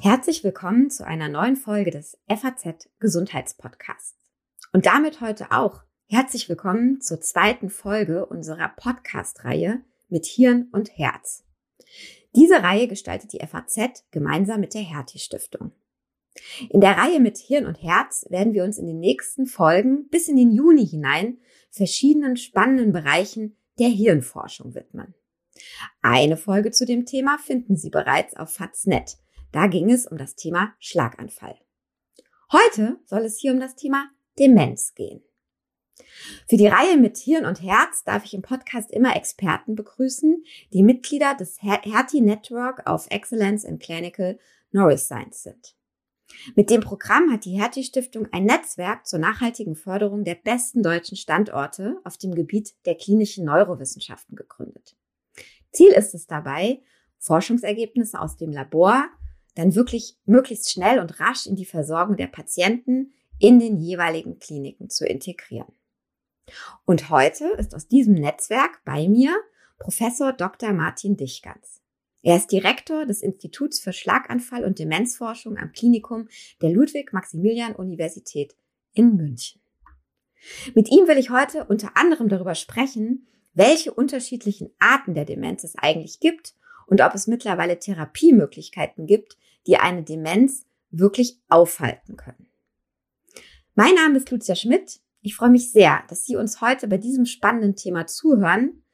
Herzlich willkommen zu einer neuen Folge des FAZ Gesundheitspodcasts. Und damit heute auch herzlich willkommen zur zweiten Folge unserer Podcast-Reihe mit Hirn und Herz. Diese Reihe gestaltet die FAZ gemeinsam mit der Hertie Stiftung. In der Reihe mit Hirn und Herz werden wir uns in den nächsten Folgen bis in den Juni hinein verschiedenen spannenden Bereichen der Hirnforschung widmen. Eine Folge zu dem Thema finden Sie bereits auf Faznet. Da ging es um das Thema Schlaganfall. Heute soll es hier um das Thema Demenz gehen. Für die Reihe mit Hirn und Herz darf ich im Podcast immer Experten begrüßen, die Mitglieder des Hertie Network of Excellence in Clinical Neuroscience sind. Mit dem Programm hat die Hertie Stiftung ein Netzwerk zur nachhaltigen Förderung der besten deutschen Standorte auf dem Gebiet der klinischen Neurowissenschaften gegründet. Ziel ist es dabei, Forschungsergebnisse aus dem Labor dann wirklich möglichst schnell und rasch in die Versorgung der Patienten in den jeweiligen Kliniken zu integrieren. Und heute ist aus diesem Netzwerk bei mir Professor Dr. Martin Dichgans. Er ist Direktor des Instituts für Schlaganfall und Demenzforschung am Klinikum der Ludwig-Maximilian-Universität in München. Mit ihm will ich heute unter anderem darüber sprechen, welche unterschiedlichen Arten der Demenz es eigentlich gibt und ob es mittlerweile Therapiemöglichkeiten gibt, die eine Demenz wirklich aufhalten können. Mein Name ist Lucia Schmidt. Ich freue mich sehr, dass Sie uns heute bei diesem spannenden Thema zuhören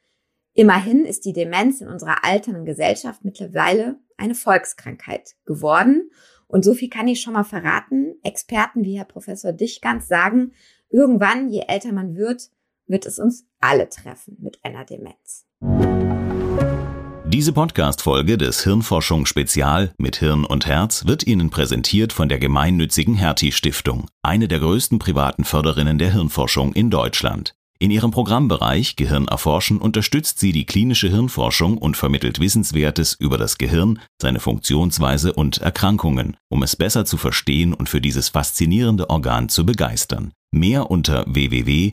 Immerhin ist die Demenz in unserer alternden Gesellschaft mittlerweile eine Volkskrankheit geworden. Und so viel kann ich schon mal verraten. Experten wie Herr Professor Dichgans sagen, irgendwann, je älter man wird, wird es uns alle treffen mit einer Demenz. Diese Podcast-Folge des Hirnforschung Spezial mit Hirn und Herz wird Ihnen präsentiert von der gemeinnützigen Hertie Stiftung, eine der größten privaten Förderinnen der Hirnforschung in Deutschland. In ihrem Programmbereich Gehirn erforschen unterstützt sie die klinische Hirnforschung und vermittelt Wissenswertes über das Gehirn, seine Funktionsweise und Erkrankungen, um es besser zu verstehen und für dieses faszinierende Organ zu begeistern. Mehr unter www.ghst.de.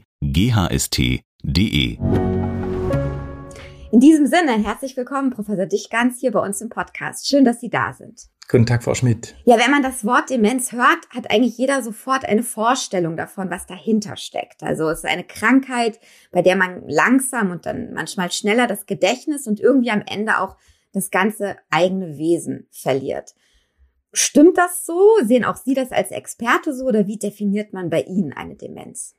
In diesem Sinne, herzlich willkommen, Professor Dichgans, hier bei uns im Podcast. Schön, dass Sie da sind. Guten Tag, Frau Schmidt. Ja, wenn man das Wort Demenz hört, hat eigentlich jeder sofort eine Vorstellung davon, was dahinter steckt. Also es ist eine Krankheit, bei der man langsam und dann manchmal schneller das Gedächtnis und irgendwie am Ende auch das ganze eigene Wesen verliert. Stimmt das so? Sehen auch Sie das als Experte so oder wie definiert man bei Ihnen eine Demenz?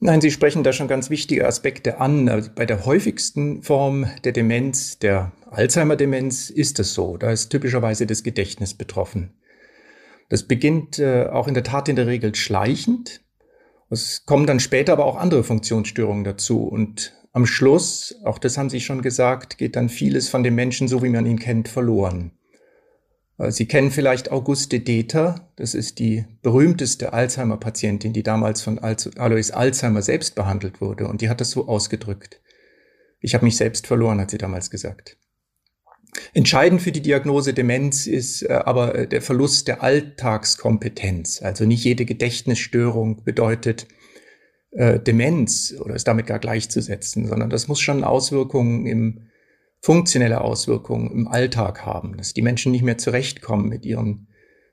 Nein, Sie sprechen da schon ganz wichtige Aspekte an. Also bei der häufigsten Form der Demenz, der Alzheimer-Demenz, ist es so. Da ist typischerweise das Gedächtnis betroffen. Das beginnt äh, auch in der Tat in der Regel schleichend. Es kommen dann später aber auch andere Funktionsstörungen dazu. Und am Schluss, auch das haben Sie schon gesagt, geht dann vieles von dem Menschen, so wie man ihn kennt, verloren. Äh, Sie kennen vielleicht Auguste Deter, das ist die berühmteste Alzheimer-Patientin, die damals von Alois Alzheimer selbst behandelt wurde. Und die hat das so ausgedrückt. Ich habe mich selbst verloren, hat sie damals gesagt. Entscheidend für die Diagnose Demenz ist äh, aber äh, der Verlust der Alltagskompetenz. Also nicht jede Gedächtnisstörung bedeutet Demenz oder ist damit gar gleichzusetzen, sondern das muss schon Auswirkungen im funktionelle Auswirkungen im Alltag haben, dass die Menschen nicht mehr zurechtkommen mit ihren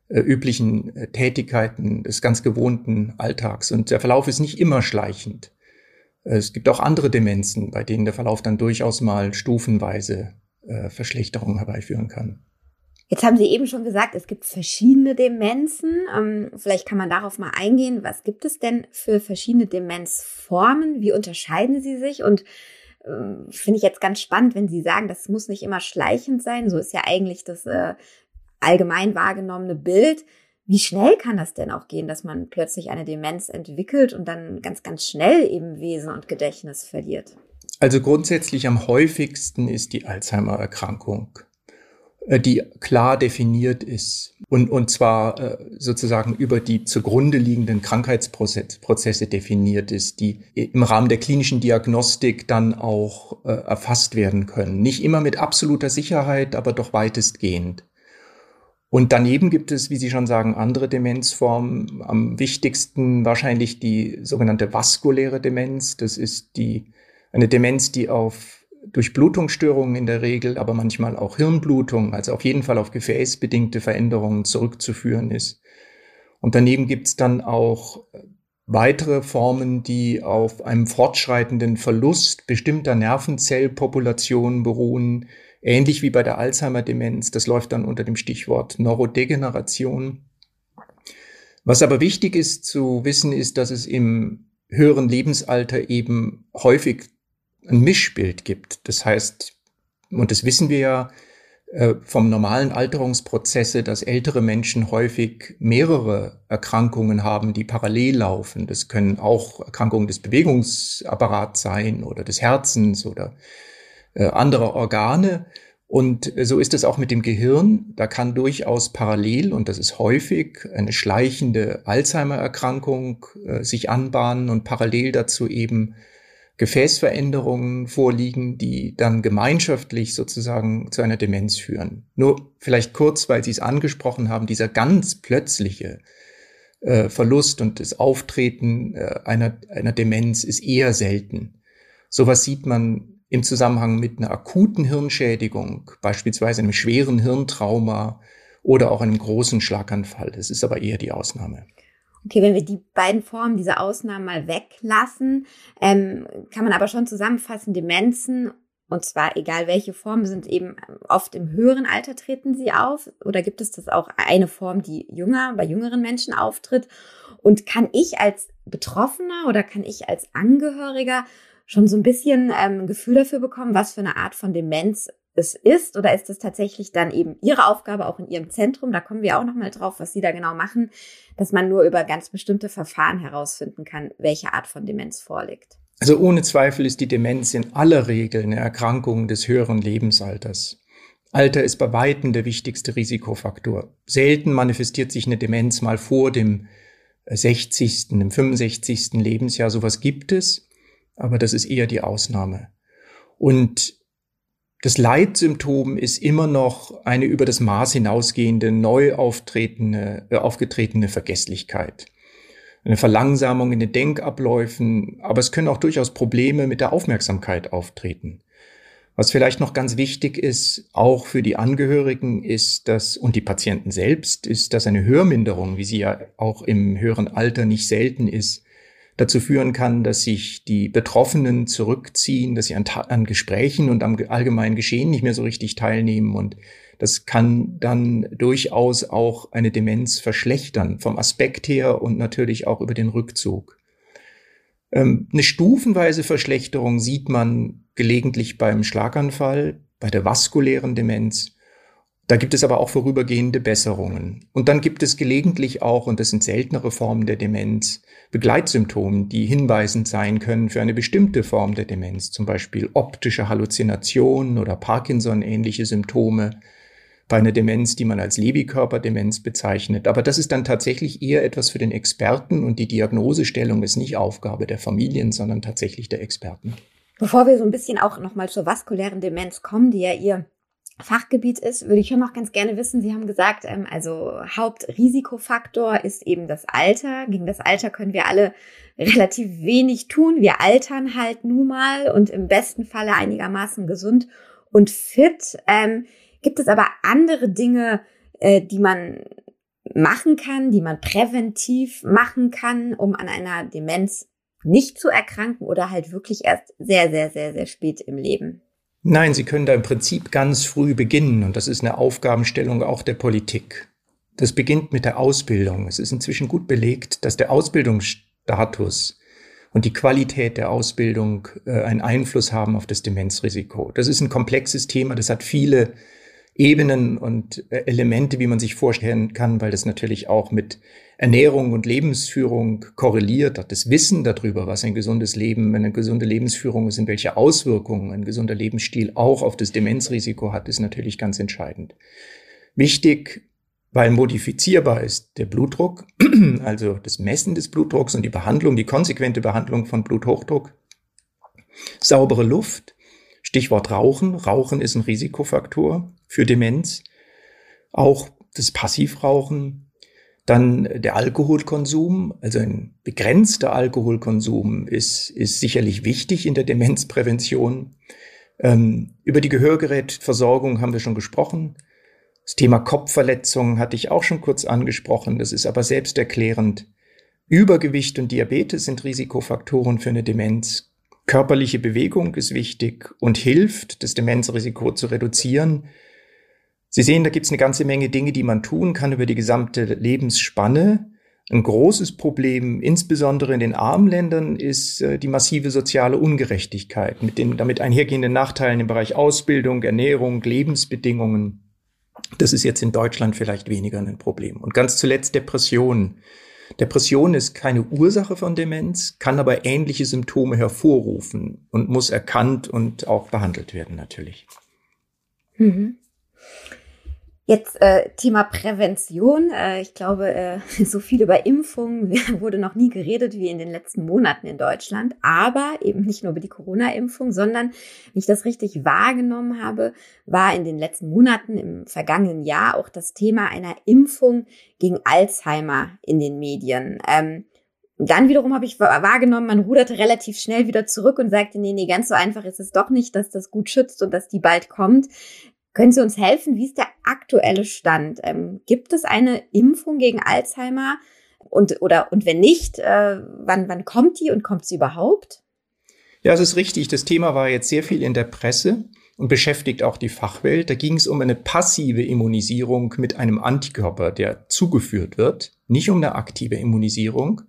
äh, üblichen äh, Tätigkeiten des ganz gewohnten Alltags. Und der Verlauf ist nicht immer schleichend. Es gibt auch andere Demenzen, bei denen der Verlauf dann durchaus mal stufenweise äh, Verschlechterungen herbeiführen kann. Jetzt haben Sie eben schon gesagt, es gibt verschiedene Demenzen. Ähm, vielleicht kann man darauf mal eingehen. Was gibt es denn für verschiedene Demenzformen? Wie unterscheiden sie sich? Und äh, finde ich jetzt ganz spannend, wenn Sie sagen, das muss nicht immer schleichend sein. So ist ja eigentlich das äh, allgemein wahrgenommene Bild. Wie schnell kann das denn auch gehen, dass man plötzlich eine Demenz entwickelt und dann ganz, ganz schnell eben Wesen und Gedächtnis verliert? Also grundsätzlich am häufigsten ist die Alzheimer-Erkrankung. Äh, die klar definiert ist und, und zwar äh, sozusagen über die zugrunde liegenden Krankheitsprozesse definiert ist, die im Rahmen der klinischen Diagnostik dann auch äh, erfasst werden können. Nicht immer mit absoluter Sicherheit, aber doch weitestgehend. Und daneben gibt es, wie Sie schon sagen, andere Demenzformen. Am wichtigsten wahrscheinlich die sogenannte vaskuläre Demenz. Das ist die, eine Demenz, die auf Durchblutungsstörungen in der Regel, aber manchmal auch Hirnblutung, also auf jeden Fall auf gefäßbedingte Veränderungen zurückzuführen ist. Und daneben gibt es dann auch weitere Formen, die auf einem fortschreitenden Verlust bestimmter Nervenzellpopulationen beruhen, ähnlich wie bei der Alzheimer-Demenz. Das läuft dann unter dem Stichwort Neurodegeneration. Was aber wichtig ist zu wissen, ist, dass es im höheren Lebensalter eben häufig ein Mischbild gibt. Das heißt, und das wissen wir ja äh, vom normalen Alterungsprozesse, dass ältere Menschen häufig mehrere Erkrankungen haben, die parallel laufen. Das können auch Erkrankungen des Bewegungsapparats sein oder des Herzens oder äh, anderer Organe. Und so ist es auch mit dem Gehirn. Da kann durchaus parallel, und das ist häufig, eine schleichende Alzheimer-Erkrankung äh, sich anbahnen und parallel dazu eben Gefäßveränderungen vorliegen, die dann gemeinschaftlich sozusagen zu einer Demenz führen. Nur vielleicht kurz, weil Sie es angesprochen haben, dieser ganz plötzliche äh, Verlust und das Auftreten äh, einer, einer Demenz ist eher selten. Sowas sieht man im Zusammenhang mit einer akuten Hirnschädigung, beispielsweise einem schweren Hirntrauma oder auch einem großen Schlaganfall. Das ist aber eher die Ausnahme. Okay, wenn wir die beiden Formen dieser Ausnahmen mal weglassen, ähm, kann man aber schon zusammenfassen, Demenzen, und zwar egal welche Form, sind eben oft im höheren Alter treten sie auf. Oder gibt es das auch eine Form, die jünger, bei jüngeren Menschen auftritt? Und kann ich als Betroffener oder kann ich als Angehöriger schon so ein bisschen ähm, ein Gefühl dafür bekommen, was für eine Art von Demenz es ist? Oder ist es tatsächlich dann eben Ihre Aufgabe auch in Ihrem Zentrum? Da kommen wir auch nochmal drauf, was Sie da genau machen, dass man nur über ganz bestimmte Verfahren herausfinden kann, welche Art von Demenz vorliegt. Also ohne Zweifel ist die Demenz in aller Regel eine Erkrankung des höheren Lebensalters. Alter ist bei Weitem der wichtigste Risikofaktor. Selten manifestiert sich eine Demenz mal vor dem 60., dem 65. Lebensjahr. Sowas gibt es aber das ist eher die Ausnahme. Und das Leitsymptom ist immer noch eine über das Maß hinausgehende, neu auftretende, äh, aufgetretene Vergesslichkeit. Eine Verlangsamung in den Denkabläufen, aber es können auch durchaus Probleme mit der Aufmerksamkeit auftreten. Was vielleicht noch ganz wichtig ist, auch für die Angehörigen ist, dass, und die Patienten selbst, ist, dass eine Hörminderung, wie sie ja auch im höheren Alter nicht selten ist, dazu führen kann, dass sich die Betroffenen zurückziehen, dass sie an, an Gesprächen und am allgemeinen Geschehen nicht mehr so richtig teilnehmen und das kann dann durchaus auch eine Demenz verschlechtern, vom Aspekt her und natürlich auch über den Rückzug. Ähm, eine stufenweise Verschlechterung sieht man gelegentlich beim Schlaganfall, bei der vaskulären Demenz da gibt es aber auch vorübergehende Besserungen. Und dann gibt es gelegentlich auch, und das sind seltenere Formen der Demenz, Begleitsymptome, die hinweisend sein können für eine bestimmte Form der Demenz, zum Beispiel optische Halluzinationen oder Parkinson-ähnliche Symptome bei einer Demenz, die man als Lewy-Körperdemenz bezeichnet. Aber das ist dann tatsächlich eher etwas für den Experten und die Diagnosestellung ist nicht Aufgabe der Familien, sondern tatsächlich der Experten. Bevor wir so ein bisschen auch nochmal zur vaskulären Demenz kommen, die ja ihr Fachgebiet ist, würde ich schon noch ganz gerne wissen. Sie haben gesagt, ähm, also Hauptrisikofaktor ist eben das Alter. Gegen das Alter können wir alle relativ wenig tun. Wir altern halt nun mal und im besten Falle einigermaßen gesund und fit. Ähm, gibt es aber andere Dinge, äh, die man machen kann, die man präventiv machen kann, um an einer Demenz nicht zu erkranken oder halt wirklich erst sehr, sehr, sehr, sehr spät im Leben? Nein, Sie können da im Prinzip ganz früh beginnen und das ist eine Aufgabenstellung auch der Politik. Das beginnt mit der Ausbildung. Es ist inzwischen gut belegt, dass der Ausbildungsstatus und die Qualität der Ausbildung äh, einen Einfluss haben auf das Demenzrisiko. Das ist ein komplexes Thema, das hat viele Ebenen und äh, Elemente, wie man sich vorstellen kann, weil das natürlich auch mit Ernährung und Lebensführung korreliert. Das Wissen darüber, was ein gesundes Leben, eine gesunde Lebensführung ist und welche Auswirkungen ein gesunder Lebensstil auch auf das Demenzrisiko hat, ist natürlich ganz entscheidend. Wichtig, weil modifizierbar ist der Blutdruck, also das Messen des Blutdrucks und die Behandlung, die konsequente Behandlung von Bluthochdruck. Saubere Luft, Stichwort Rauchen. Rauchen ist ein Risikofaktor für Demenz. Auch das Passivrauchen, dann der Alkoholkonsum, also ein begrenzter Alkoholkonsum ist, ist sicherlich wichtig in der Demenzprävention. Ähm, über die Gehörgerätversorgung haben wir schon gesprochen. Das Thema Kopfverletzungen hatte ich auch schon kurz angesprochen. Das ist aber selbsterklärend. Übergewicht und Diabetes sind Risikofaktoren für eine Demenz. Körperliche Bewegung ist wichtig und hilft, das Demenzrisiko zu reduzieren. Sie sehen, da gibt es eine ganze Menge Dinge, die man tun kann über die gesamte Lebensspanne. Ein großes Problem, insbesondere in den armen Ländern, ist äh, die massive soziale Ungerechtigkeit mit den damit einhergehenden Nachteilen im Bereich Ausbildung, Ernährung, Lebensbedingungen. Das ist jetzt in Deutschland vielleicht weniger ein Problem. Und ganz zuletzt Depressionen. Depression ist keine Ursache von Demenz, kann aber ähnliche Symptome hervorrufen und muss erkannt und auch behandelt werden natürlich. Mhm. Jetzt äh, Thema Prävention. Äh, ich glaube, äh, so viel über Impfungen wurde noch nie geredet wie in den letzten Monaten in Deutschland. Aber eben nicht nur über die Corona-Impfung, sondern, wenn ich das richtig wahrgenommen habe, war in den letzten Monaten im vergangenen Jahr auch das Thema einer Impfung gegen Alzheimer in den Medien. Ähm, dann wiederum habe ich wahrgenommen, man ruderte relativ schnell wieder zurück und sagte, nee, nee, ganz so einfach ist es doch nicht, dass das gut schützt und dass die bald kommt. Können Sie uns helfen? Wie ist der aktuelle Stand? Ähm, gibt es eine Impfung gegen Alzheimer? Und, oder, und wenn nicht, äh, wann, wann kommt die und kommt sie überhaupt? Ja, es ist richtig. Das Thema war jetzt sehr viel in der Presse und beschäftigt auch die Fachwelt. Da ging es um eine passive Immunisierung mit einem Antikörper, der zugeführt wird, nicht um eine aktive Immunisierung.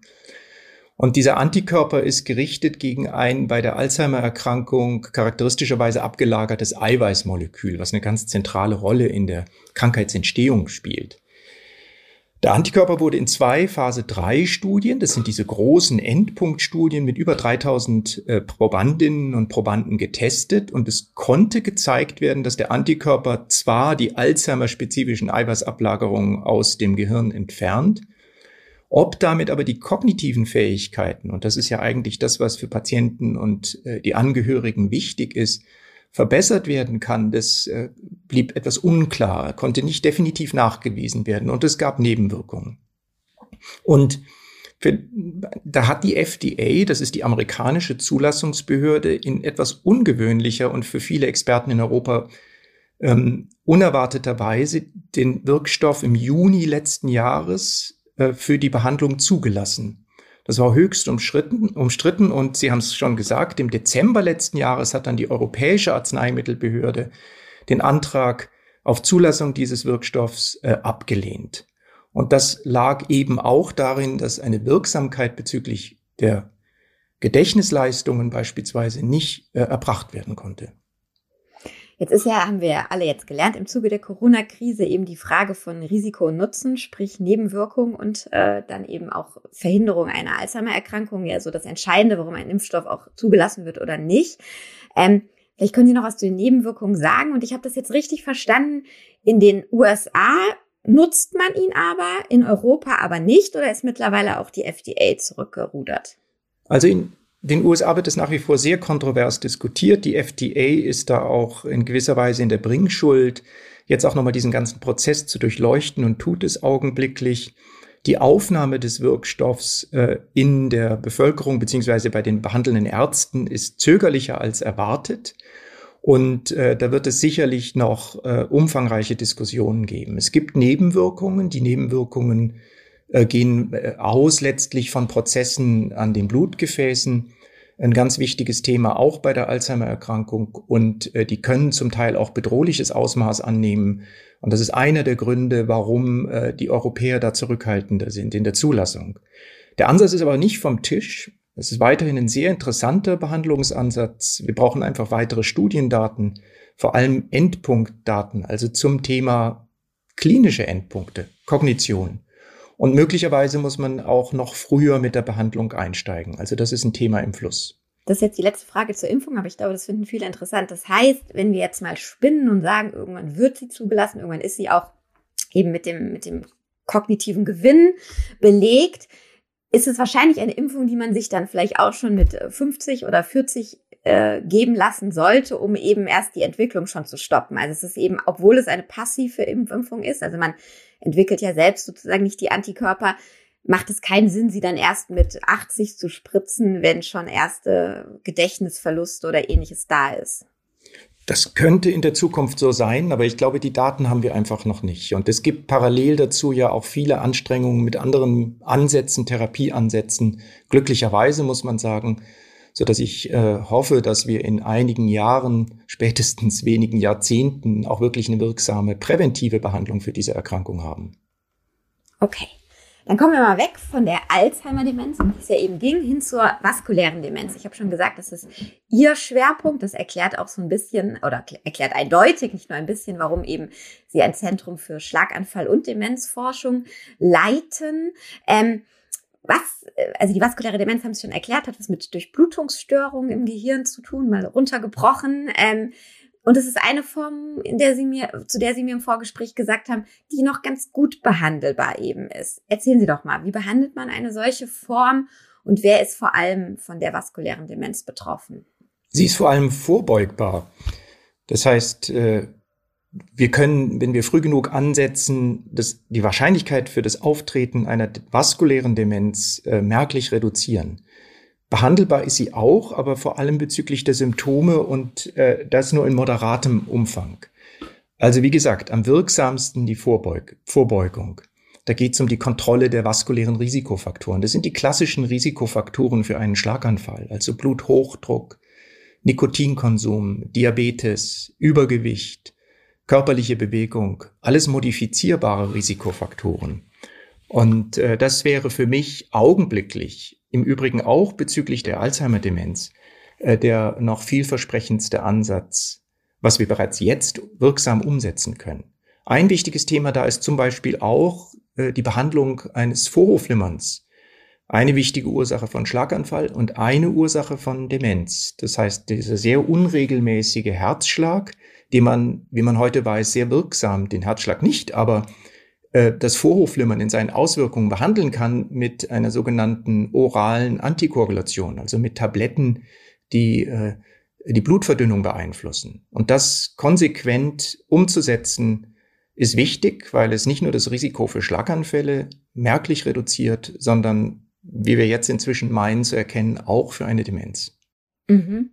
Und dieser Antikörper ist gerichtet gegen ein bei der Alzheimer-Erkrankung charakteristischerweise abgelagertes Eiweißmolekül, was eine ganz zentrale Rolle in der Krankheitsentstehung spielt. Der Antikörper wurde in zwei Phase 3 Studien, das sind diese großen Endpunktstudien mit über 3000 äh, Probandinnen und Probanden getestet und es konnte gezeigt werden, dass der Antikörper zwar die Alzheimer-spezifischen Eiweißablagerungen aus dem Gehirn entfernt, ob damit aber die kognitiven Fähigkeiten, und das ist ja eigentlich das, was für Patienten und äh, die Angehörigen wichtig ist, verbessert werden kann, das äh, blieb etwas unklar, konnte nicht definitiv nachgewiesen werden und es gab Nebenwirkungen. Und für, da hat die FDA, das ist die amerikanische Zulassungsbehörde, in etwas ungewöhnlicher und für viele Experten in Europa ähm, unerwarteterweise den Wirkstoff im Juni letzten Jahres äh, für die Behandlung zugelassen. Das war höchst umstritten, umstritten und Sie haben es schon gesagt, im Dezember letzten Jahres hat dann die Europäische Arzneimittelbehörde den Antrag auf Zulassung dieses Wirkstoffs äh, abgelehnt. Und das lag eben auch darin, dass eine Wirksamkeit bezüglich der Gedächtnisleistungen beispielsweise nicht äh, erbracht werden konnte. Jetzt ist ja, haben wir ja alle jetzt gelernt, im Zuge der Corona-Krise eben die Frage von Risiko und Nutzen, sprich Nebenwirkung und äh, dann eben auch Verhinderung einer Alzheimer-Erkrankung, ja so das Entscheidende, warum ein Impfstoff auch zugelassen wird oder nicht. Ähm, vielleicht können Sie noch was zu den Nebenwirkungen sagen. Und ich habe das jetzt richtig verstanden. In den USA nutzt man ihn aber, in Europa aber nicht oder ist mittlerweile auch die FDA zurückgerudert? Also in den USA wird es nach wie vor sehr kontrovers diskutiert. Die FDA ist da auch in gewisser Weise in der Bringschuld, jetzt auch nochmal diesen ganzen Prozess zu durchleuchten und tut es augenblicklich. Die Aufnahme des Wirkstoffs äh, in der Bevölkerung beziehungsweise bei den behandelnden Ärzten ist zögerlicher als erwartet. Und äh, da wird es sicherlich noch äh, umfangreiche Diskussionen geben. Es gibt Nebenwirkungen. Die Nebenwirkungen äh, gehen äh, aus letztlich von Prozessen an den Blutgefäßen. Ein ganz wichtiges Thema auch bei der Alzheimer-Erkrankung und äh, die können zum Teil auch bedrohliches Ausmaß annehmen. Und das ist einer der Gründe, warum äh, die Europäer da zurückhaltender sind in der Zulassung. Der Ansatz ist aber nicht vom Tisch. Es ist weiterhin ein sehr interessanter Behandlungsansatz. Wir brauchen einfach weitere Studiendaten, vor allem Endpunktdaten, also zum Thema klinische Endpunkte, Kognition. Und möglicherweise muss man auch noch früher mit der Behandlung einsteigen. Also das ist ein Thema im Fluss. Das ist jetzt die letzte Frage zur Impfung, aber ich glaube, das finden viele interessant. Das heißt, wenn wir jetzt mal spinnen und sagen, irgendwann wird sie zugelassen, irgendwann ist sie auch eben mit dem, mit dem kognitiven Gewinn belegt, ist es wahrscheinlich eine Impfung, die man sich dann vielleicht auch schon mit 50 oder 40 äh, geben lassen sollte, um eben erst die Entwicklung schon zu stoppen. Also es ist eben, obwohl es eine passive Impfung ist, also man entwickelt ja selbst sozusagen nicht die Antikörper, macht es keinen Sinn, sie dann erst mit 80 zu spritzen, wenn schon erste Gedächtnisverluste oder ähnliches da ist. Das könnte in der Zukunft so sein, aber ich glaube, die Daten haben wir einfach noch nicht. Und es gibt parallel dazu ja auch viele Anstrengungen mit anderen Ansätzen, Therapieansätzen. Glücklicherweise muss man sagen, so dass ich äh, hoffe, dass wir in einigen Jahren, spätestens wenigen Jahrzehnten auch wirklich eine wirksame präventive Behandlung für diese Erkrankung haben. Okay. Dann kommen wir mal weg von der Alzheimer-Demenz, um die es ja eben ging, hin zur vaskulären Demenz. Ich habe schon gesagt, das ist Ihr Schwerpunkt. Das erklärt auch so ein bisschen oder erklärt eindeutig, nicht nur ein bisschen, warum eben Sie ein Zentrum für Schlaganfall und Demenzforschung leiten. Ähm, was, also die vaskuläre Demenz haben Sie schon erklärt, hat was mit Durchblutungsstörungen im Gehirn zu tun, mal runtergebrochen. Ähm, und es ist eine Form, in der Sie mir, zu der Sie mir im Vorgespräch gesagt haben, die noch ganz gut behandelbar eben ist. Erzählen Sie doch mal, wie behandelt man eine solche Form und wer ist vor allem von der vaskulären Demenz betroffen? Sie ist vor allem vorbeugbar. Das heißt, äh, wir können, wenn wir früh genug ansetzen, das, die Wahrscheinlichkeit für das Auftreten einer vaskulären Demenz äh, merklich reduzieren. Behandelbar ist sie auch, aber vor allem bezüglich der Symptome und äh, das nur in moderatem Umfang. Also wie gesagt, am wirksamsten die Vorbeug Vorbeugung. Da geht es um die Kontrolle der vaskulären Risikofaktoren. Das sind die klassischen Risikofaktoren für einen Schlaganfall, also Bluthochdruck, Nikotinkonsum, Diabetes, Übergewicht, körperliche Bewegung, alles modifizierbare Risikofaktoren. Und äh, das wäre für mich augenblicklich im Übrigen auch bezüglich der Alzheimer-Demenz äh, der noch vielversprechendste Ansatz, was wir bereits jetzt wirksam umsetzen können. Ein wichtiges Thema da ist zum Beispiel auch äh, die Behandlung eines Vorhofflimmerns. Eine wichtige Ursache von Schlaganfall und eine Ursache von Demenz. Das heißt, dieser sehr unregelmäßige Herzschlag, den man, wie man heute weiß, sehr wirksam, den Herzschlag nicht, aber äh, das Vorhofflimmern in seinen Auswirkungen behandeln kann mit einer sogenannten oralen Antikoagulation, also mit Tabletten, die äh, die Blutverdünnung beeinflussen. Und das konsequent umzusetzen, ist wichtig, weil es nicht nur das Risiko für Schlaganfälle merklich reduziert, sondern, wie wir jetzt inzwischen meinen zu erkennen, auch für eine Demenz. Mhm.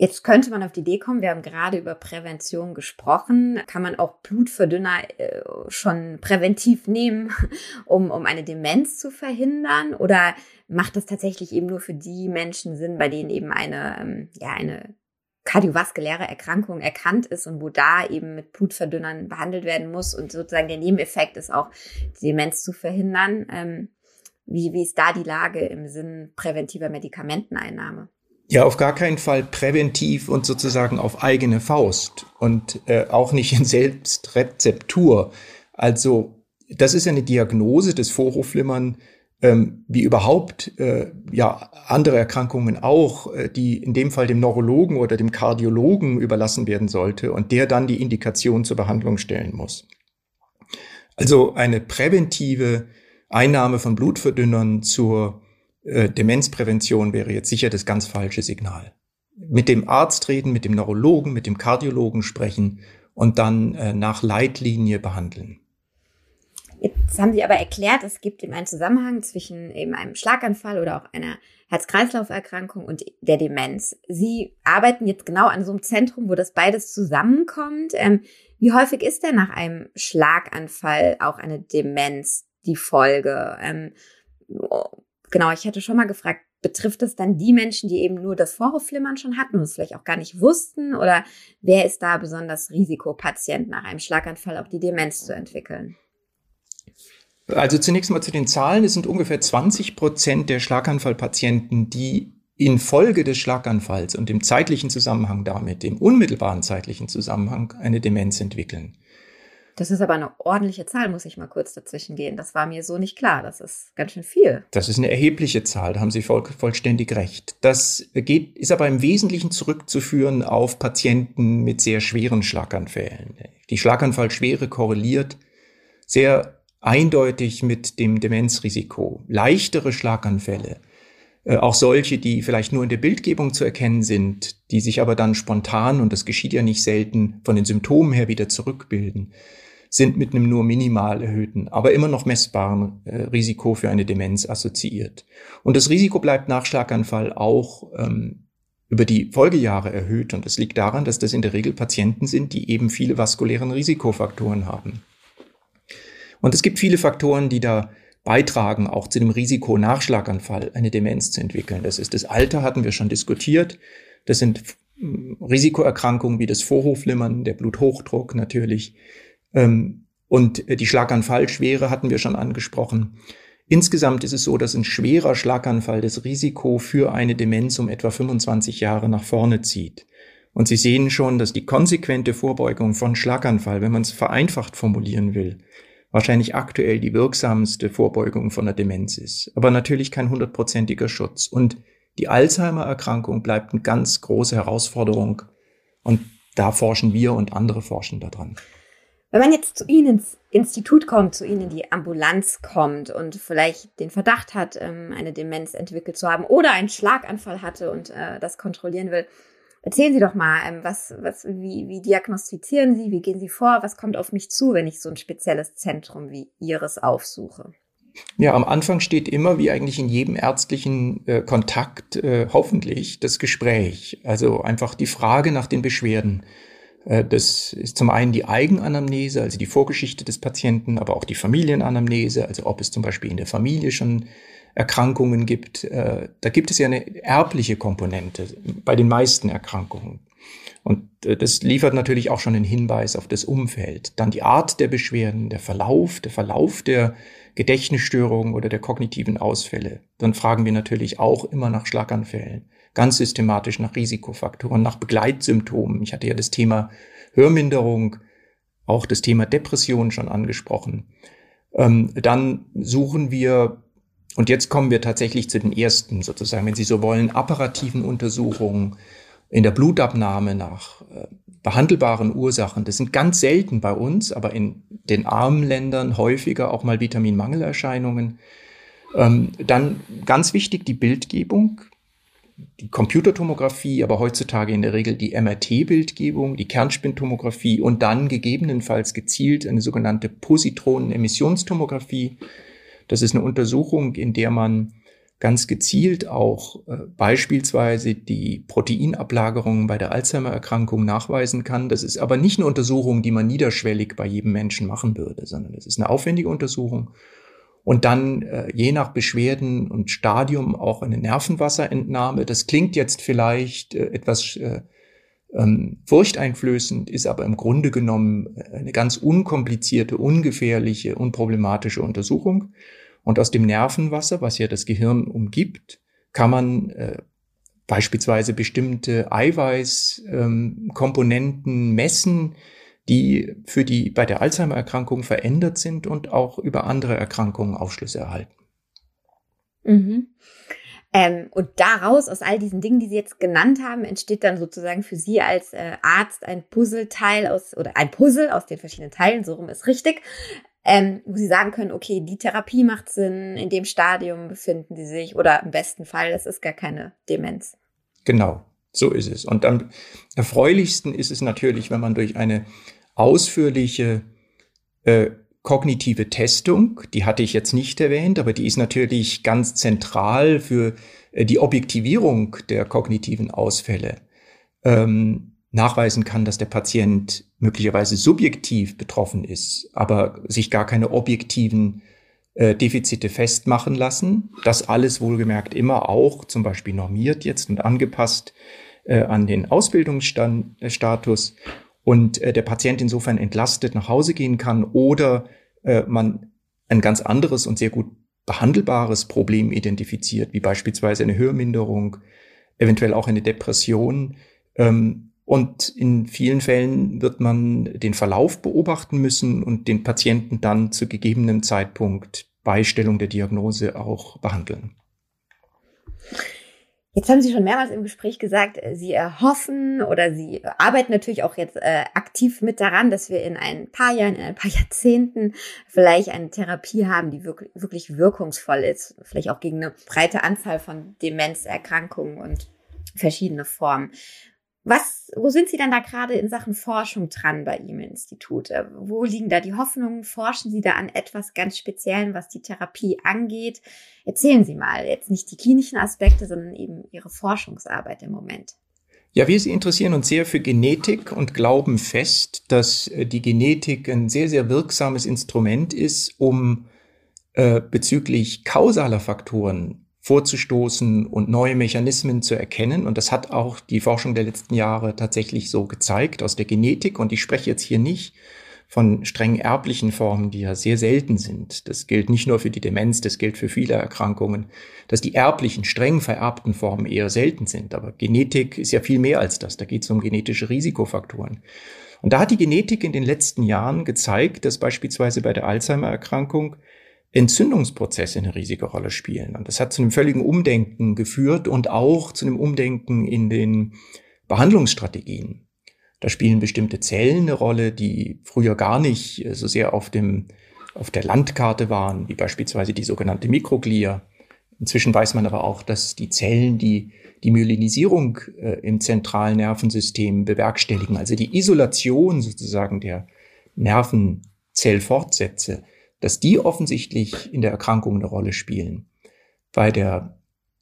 Jetzt könnte man auf die Idee kommen, wir haben gerade über Prävention gesprochen. Kann man auch Blutverdünner äh, schon präventiv nehmen, um, um eine Demenz zu verhindern? Oder macht das tatsächlich eben nur für die Menschen Sinn, bei denen eben eine, ähm, ja, eine kardiovaskuläre Erkrankung erkannt ist und wo da eben mit Blutverdünnern behandelt werden muss und sozusagen der Nebeneffekt ist auch, die Demenz zu verhindern? Ähm, wie, wie ist da die Lage im Sinn präventiver Medikamenteneinnahme? Ja, auf gar keinen Fall präventiv und sozusagen auf eigene Faust und äh, auch nicht in Selbstrezeptur. Also das ist eine Diagnose des Vorhofflimmern, ähm, wie überhaupt äh, ja andere Erkrankungen auch, äh, die in dem Fall dem Neurologen oder dem Kardiologen überlassen werden sollte und der dann die Indikation zur Behandlung stellen muss. Also eine präventive Einnahme von Blutverdünnern zur äh, Demenzprävention wäre jetzt sicher das ganz falsche Signal. Mit dem Arzt reden, mit dem Neurologen, mit dem Kardiologen sprechen und dann äh, nach Leitlinie behandeln. Jetzt haben Sie aber erklärt, es gibt eben einen Zusammenhang zwischen eben einem Schlaganfall oder auch einer Herz-Kreislauf-Erkrankung und der Demenz. Sie arbeiten jetzt genau an so einem Zentrum, wo das beides zusammenkommt. Ähm, wie häufig ist denn nach einem Schlaganfall auch eine Demenz die Folge? Ähm, genau, ich hatte schon mal gefragt, betrifft es dann die Menschen, die eben nur das Vorhofflimmern schon hatten und es vielleicht auch gar nicht wussten? Oder wer ist da besonders Risikopatient nach einem Schlaganfall auch die Demenz zu entwickeln? Also zunächst mal zu den Zahlen. Es sind ungefähr 20 Prozent der Schlaganfallpatienten, die infolge des Schlaganfalls und im zeitlichen Zusammenhang damit, dem unmittelbaren zeitlichen Zusammenhang, eine Demenz entwickeln. Das ist aber eine ordentliche Zahl, muss ich mal kurz dazwischen gehen. Das war mir so nicht klar. Das ist ganz schön viel. Das ist eine erhebliche Zahl, da haben Sie voll, vollständig recht. Das geht, ist aber im Wesentlichen zurückzuführen auf Patienten mit sehr schweren Schlaganfällen. Die Schlaganfallschwere korreliert sehr eindeutig mit dem Demenzrisiko. Leichtere Schlaganfälle, äh, auch solche, die vielleicht nur in der Bildgebung zu erkennen sind, die sich aber dann spontan, und das geschieht ja nicht selten, von den Symptomen her wieder zurückbilden sind mit einem nur minimal erhöhten, aber immer noch messbaren äh, Risiko für eine Demenz assoziiert. Und das Risiko bleibt nach Schlaganfall auch ähm, über die Folgejahre erhöht. Und das liegt daran, dass das in der Regel Patienten sind, die eben viele vaskulären Risikofaktoren haben. Und es gibt viele Faktoren, die da beitragen, auch zu dem Risiko, Nachschlaganfall, eine Demenz zu entwickeln. Das ist das Alter, hatten wir schon diskutiert. Das sind hm, Risikoerkrankungen wie das Vorhofflimmern, der Bluthochdruck natürlich. Ähm, und die Schlaganfallschwere hatten wir schon angesprochen. Insgesamt ist es so, dass ein schwerer Schlaganfall das Risiko für eine Demenz um etwa 25 Jahre nach vorne zieht. Und Sie sehen schon, dass die konsequente Vorbeugung von Schlaganfall, wenn man es vereinfacht formulieren will, wahrscheinlich aktuell die wirksamste Vorbeugung von der Demenz ist. Aber natürlich kein hundertprozentiger Schutz. Und die Alzheimer-Erkrankung bleibt eine ganz große Herausforderung. Und da forschen wir und andere forschen daran. Wenn man jetzt zu Ihnen ins Institut kommt, zu Ihnen in die Ambulanz kommt und vielleicht den Verdacht hat, ähm, eine Demenz entwickelt zu haben oder einen Schlaganfall hatte und äh, das kontrollieren will, Erzählen Sie doch mal, ähm, was, was, wie, wie diagnostizieren Sie, wie gehen Sie vor, was kommt auf mich zu, wenn ich so ein spezielles Zentrum wie Ihres aufsuche? Ja, am Anfang steht immer, wie eigentlich in jedem ärztlichen äh, Kontakt, äh, hoffentlich das Gespräch. Also einfach die Frage nach den Beschwerden. Äh, das ist zum einen die Eigenanamnese, also die Vorgeschichte des Patienten, aber auch die Familienanamnese, also ob es zum Beispiel in der Familie schon Erkrankungen gibt. Äh, da gibt es ja eine erbliche Komponente bei den meisten Erkrankungen. Und äh, das liefert natürlich auch schon einen Hinweis auf das Umfeld. Dann die Art der Beschwerden, der Verlauf, der Verlauf der Gedächtnisstörungen oder der kognitiven Ausfälle. Dann fragen wir natürlich auch immer nach Schlaganfällen, ganz systematisch nach Risikofaktoren, nach Begleitsymptomen. Ich hatte ja das Thema Hörminderung, auch das Thema Depression schon angesprochen. Ähm, dann suchen wir und jetzt kommen wir tatsächlich zu den ersten, sozusagen, wenn Sie so wollen, apparativen Untersuchungen in der Blutabnahme nach äh, behandelbaren Ursachen. Das sind ganz selten bei uns, aber in den armen Ländern häufiger auch mal Vitaminmangelerscheinungen. Ähm, dann ganz wichtig die Bildgebung, die Computertomographie, aber heutzutage in der Regel die MRT-Bildgebung, die Kernspintomographie und dann gegebenenfalls gezielt eine sogenannte Positronen-Emissionstomographie das ist eine Untersuchung, in der man ganz gezielt auch äh, beispielsweise die Proteinablagerungen bei der Alzheimer-Erkrankung nachweisen kann. Das ist aber nicht eine Untersuchung, die man niederschwellig bei jedem Menschen machen würde, sondern es ist eine aufwendige Untersuchung. Und dann äh, je nach Beschwerden und Stadium auch eine Nervenwasserentnahme. Das klingt jetzt vielleicht äh, etwas äh, ähm, furchteinflößend, ist aber im Grunde genommen äh, eine ganz unkomplizierte, ungefährliche, unproblematische Untersuchung. Und aus dem Nervenwasser, was ja das Gehirn umgibt, kann man äh, beispielsweise bestimmte Eiweißkomponenten ähm, messen, die für die bei der Alzheimer-Erkrankung verändert sind und auch über andere Erkrankungen Aufschlüsse erhalten. Mhm. Ähm, und daraus, aus all diesen Dingen, die Sie jetzt genannt haben, entsteht dann sozusagen für Sie als äh, Arzt ein Puzzleteil aus, oder ein Puzzle aus den verschiedenen Teilen, so rum ist richtig, ähm, wo Sie sagen können, okay, die Therapie macht Sinn, in dem Stadium befinden Sie sich, oder im besten Fall, es ist gar keine Demenz. Genau, so ist es. Und am erfreulichsten ist es natürlich, wenn man durch eine ausführliche äh, kognitive Testung, die hatte ich jetzt nicht erwähnt, aber die ist natürlich ganz zentral für äh, die Objektivierung der kognitiven Ausfälle. Ähm, nachweisen kann, dass der Patient möglicherweise subjektiv betroffen ist, aber sich gar keine objektiven äh, Defizite festmachen lassen. Das alles wohlgemerkt immer auch zum Beispiel normiert jetzt und angepasst äh, an den Ausbildungsstatus und äh, der Patient insofern entlastet nach Hause gehen kann oder äh, man ein ganz anderes und sehr gut behandelbares Problem identifiziert, wie beispielsweise eine Hörminderung, eventuell auch eine Depression. Ähm, und in vielen Fällen wird man den Verlauf beobachten müssen und den Patienten dann zu gegebenem Zeitpunkt bei Stellung der Diagnose auch behandeln. Jetzt haben Sie schon mehrmals im Gespräch gesagt, äh, Sie erhoffen oder Sie arbeiten natürlich auch jetzt äh, aktiv mit daran, dass wir in ein paar Jahren, in ein paar Jahrzehnten vielleicht eine Therapie haben, die wirklich, wirklich wirkungsvoll ist, vielleicht auch gegen eine breite Anzahl von Demenzerkrankungen und verschiedene Formen. Was, wo sind Sie denn da gerade in Sachen Forschung dran bei Ihrem Institut? Äh, wo liegen da die Hoffnungen? Forschen Sie da an etwas ganz Speziellen, was die Therapie angeht? Erzählen Sie mal, jetzt nicht die klinischen Aspekte, sondern eben Ihre Forschungsarbeit im Moment. Ja, wir interessieren uns sehr für Genetik und glauben fest, dass äh, die Genetik ein sehr, sehr wirksames Instrument ist, um äh, bezüglich kausaler Faktoren vorzustoßen und neue Mechanismen zu erkennen. Und das hat auch die Forschung der letzten Jahre tatsächlich so gezeigt aus der Genetik. Und ich spreche jetzt hier nicht von streng erblichen Formen, die ja sehr selten sind. Das gilt nicht nur für die Demenz, das gilt für viele Erkrankungen, dass die erblichen, streng vererbten Formen eher selten sind. Aber Genetik ist ja viel mehr als das. Da geht es um genetische Risikofaktoren. Und da hat die Genetik in den letzten Jahren gezeigt, dass beispielsweise bei der Alzheimer-Erkrankung Entzündungsprozesse eine riesige Rolle spielen. Und das hat zu einem völligen Umdenken geführt und auch zu einem Umdenken in den Behandlungsstrategien. Da spielen bestimmte Zellen eine Rolle, die früher gar nicht so sehr auf dem, auf der Landkarte waren, wie beispielsweise die sogenannte Mikroglia. Inzwischen weiß man aber auch, dass die Zellen, die die Myelinisierung äh, im zentralen Nervensystem bewerkstelligen, also die Isolation sozusagen der Nervenzellfortsätze, dass die offensichtlich in der Erkrankung eine Rolle spielen. Bei der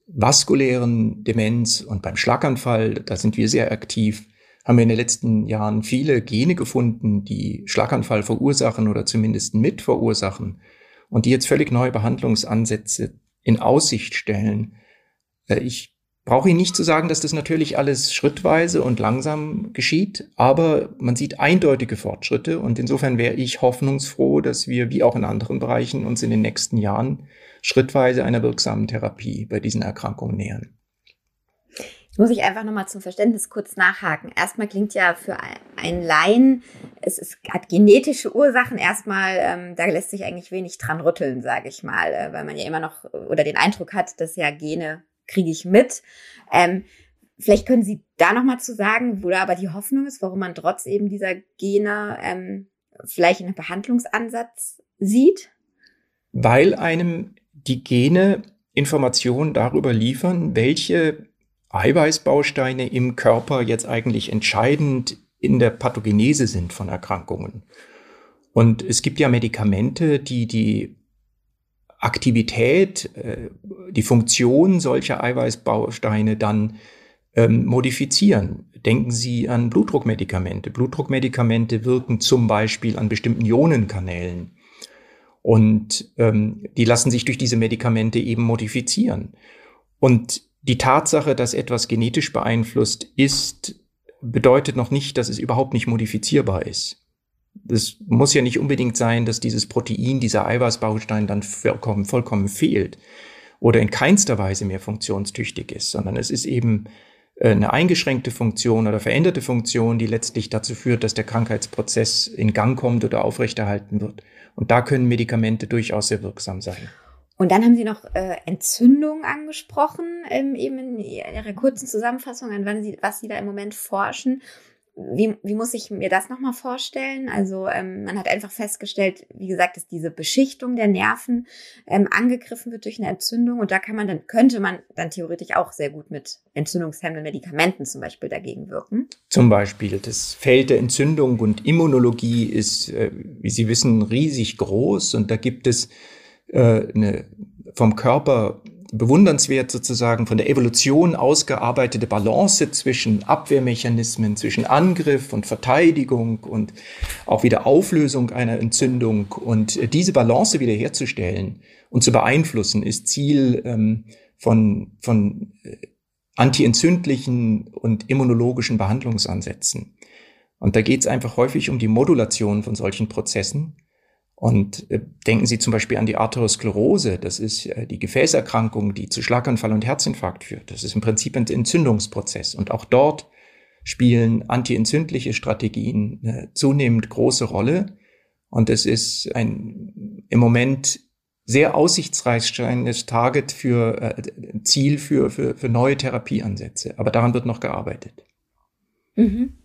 vaskulären Demenz und beim Schlaganfall, da sind wir sehr aktiv, haben wir in den letzten Jahren viele Gene gefunden, die Schlaganfall verursachen oder zumindest mit verursachen und die jetzt völlig neue Behandlungsansätze in Aussicht stellen. Äh, ich brauche Ihnen nicht zu sagen, dass das natürlich alles schrittweise und langsam geschieht, aber man sieht eindeutige Fortschritte und insofern wäre ich hoffnungsfroh, dass wir wie auch in anderen Bereichen uns in den nächsten Jahren schrittweise einer wirksamen Therapie bei diesen Erkrankungen nähern. Jetzt muss ich einfach nochmal zum Verständnis kurz nachhaken. Erstmal klingt ja für einen Laien, es ist, hat genetische Ursachen. Erstmal, ähm, da lässt sich eigentlich wenig dran rütteln, sage ich mal, äh, weil man ja immer noch oder den Eindruck hat, dass ja Gene kriege ich mit. Ähm, vielleicht können Sie da noch mal zu sagen, wo da aber die Hoffnung ist, warum man trotz eben dieser Gene ähm, vielleicht einen Behandlungsansatz sieht? Weil einem die Gene Informationen darüber liefern, welche Eiweißbausteine im Körper jetzt eigentlich entscheidend in der Pathogenese sind von Erkrankungen. Und es gibt ja Medikamente, die die Aktivität, äh, die Funktion solcher Eiweißbausteine dann ähm, modifizieren. Denken Sie an Blutdruckmedikamente. Blutdruckmedikamente wirken zum Beispiel an bestimmten Ionenkanälen. Und ähm, die lassen sich durch diese Medikamente eben modifizieren. Und die Tatsache, dass etwas genetisch beeinflusst ist, bedeutet noch nicht, dass es überhaupt nicht modifizierbar ist es muss ja nicht unbedingt sein, dass dieses Protein, dieser Eiweißbaustein dann vollkommen, vollkommen fehlt oder in keinster Weise mehr funktionstüchtig ist, sondern es ist eben äh, eine eingeschränkte Funktion oder veränderte Funktion, die letztlich dazu führt, dass der Krankheitsprozess in Gang kommt oder aufrechterhalten wird. Und da können Medikamente durchaus sehr wirksam sein. Und dann haben Sie noch äh, Entzündung angesprochen, ähm, eben in Ihrer kurzen Zusammenfassung, an wann Sie, was Sie da im Moment forschen wie, wie muss ich mir das nochmal vorstellen? Also ähm, man hat einfach festgestellt, wie gesagt, dass diese Beschichtung der Nerven ähm, angegriffen wird durch eine Entzündung und da kann man dann, könnte man dann theoretisch auch sehr gut mit entzündungshemmenden Medikamenten zum Beispiel dagegen wirken. Zum Beispiel das Feld der Entzündung und Immunologie ist, äh, wie Sie wissen, riesig groß und da gibt es äh, eine vom Körper bewundernswert sozusagen von der Evolution ausgearbeitete Balance zwischen Abwehrmechanismen, zwischen Angriff und Verteidigung und auch wieder Auflösung einer Entzündung. Und diese Balance wiederherzustellen und zu beeinflussen, ist Ziel ähm, von, von äh, antientzündlichen und immunologischen Behandlungsansätzen. Und da geht es einfach häufig um die Modulation von solchen Prozessen und äh, denken Sie zum Beispiel an die Arteriosklerose. Das ist äh, die Gefäßerkrankung, die zu Schlaganfall und Herzinfarkt führt. Das ist im Prinzip ein Entzündungsprozess. Und auch dort spielen antientzündliche Strategien eine zunehmend große Rolle. Und es ist ein im Moment sehr aussichtsreiches Target für äh, Ziel für, für, für neue Therapieansätze. Aber daran wird noch gearbeitet. Mhm.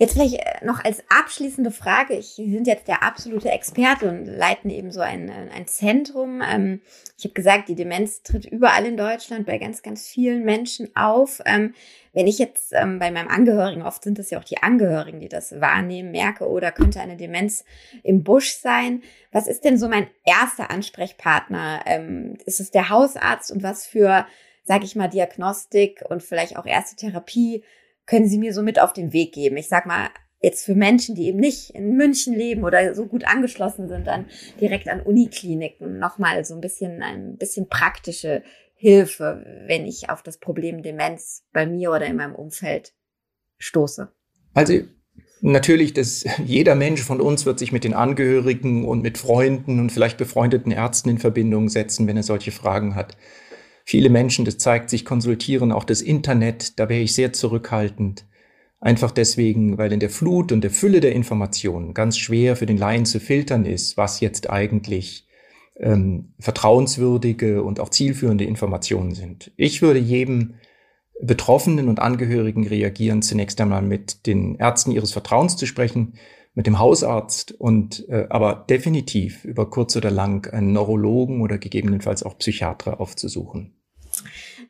Jetzt vielleicht äh, noch als abschließende Frage. Ich, Sie sind jetzt der absolute Experte und leiten eben so ein, äh, ein Zentrum. Ähm, ich habe gesagt, die Demenz tritt überall in Deutschland bei ganz, ganz vielen Menschen auf. Ähm, wenn ich jetzt ähm, bei meinem Angehörigen, oft sind es ja auch die Angehörigen, die das wahrnehmen, merke, oder oh, könnte eine Demenz im Busch sein. Was ist denn so mein erster Ansprechpartner? ist es der Hausarzt und was für, sage ich mal, Diagnostik und vielleicht auch erste Therapie können Sie mir so mit auf den Weg geben? Ich sag mal, jetzt für Menschen, die eben nicht in München leben oder so gut angeschlossen sind, dann direkt an Unikliniken nochmal so ein bisschen, ein bisschen praktische Hilfe, wenn ich auf das Problem Demenz bei mir oder in meinem Umfeld stoße. Also Natürlich, dass jeder Mensch von uns wird sich mit den Angehörigen und mit Freunden und vielleicht befreundeten Ärzten in Verbindung setzen, wenn er solche Fragen hat. Viele Menschen, das zeigt sich, konsultieren auch das Internet. Da wäre ich sehr zurückhaltend. Einfach deswegen, weil in der Flut und der Fülle der Informationen ganz schwer für den Laien zu filtern ist, was jetzt eigentlich ähm, vertrauenswürdige und auch zielführende Informationen sind. Ich würde jedem Betroffenen und Angehörigen reagieren, zunächst einmal mit den Ärzten ihres Vertrauens zu sprechen, mit dem Hausarzt und äh, aber definitiv über kurz oder lang einen Neurologen oder gegebenenfalls auch Psychiater aufzusuchen.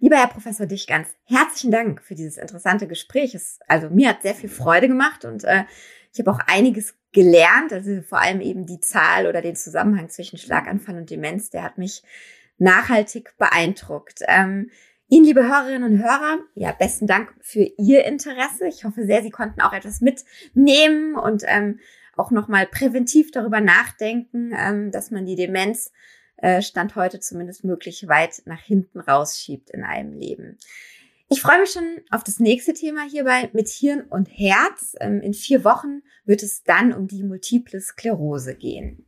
Lieber Herr Professor Dichgans, herzlichen Dank für dieses interessante Gespräch. Es, also mir hat sehr viel Freude gemacht und äh, ich habe auch einiges gelernt. Also vor allem eben die Zahl oder den Zusammenhang zwischen Schlaganfall und Demenz, der hat mich nachhaltig beeindruckt. Ähm, Ihnen, liebe Hörerinnen und Hörer, ja, besten Dank für Ihr Interesse. Ich hoffe sehr, Sie konnten auch etwas mitnehmen und ähm, auch nochmal präventiv darüber nachdenken, ähm, dass man die Demenz äh, Stand heute zumindest möglich weit nach hinten rausschiebt in einem Leben. Ich freue mich schon auf das nächste Thema hierbei mit Hirn und Herz. Ähm, in vier Wochen wird es dann um die multiple Sklerose gehen.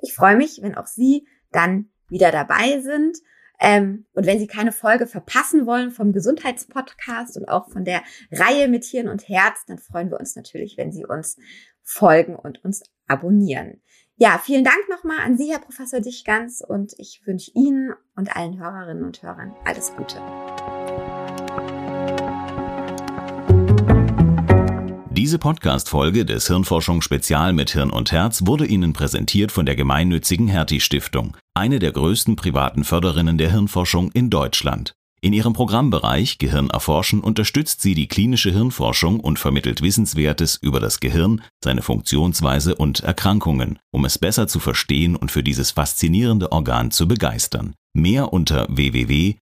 Ich freue mich, wenn auch Sie dann wieder dabei sind. Ähm, und wenn Sie keine Folge verpassen wollen vom Gesundheitspodcast und auch von der Reihe mit Hirn und Herz, dann freuen wir uns natürlich, wenn Sie uns folgen und uns abonnieren. Ja, vielen Dank nochmal an Sie, Herr Professor Dichgans, und ich wünsche Ihnen und allen Hörerinnen und Hörern alles Gute. Diese Podcast-Folge des Hirnforschung Spezial mit Hirn und Herz wurde Ihnen präsentiert von der gemeinnützigen Hertie Stiftung, eine der größten privaten Förderinnen der Hirnforschung in Deutschland. In ihrem Programmbereich Gehirn erforschen unterstützt sie die klinische Hirnforschung und vermittelt Wissenswertes über das Gehirn, seine Funktionsweise und Erkrankungen, um es besser zu verstehen und für dieses faszinierende Organ zu begeistern. Mehr unter www.ghst.de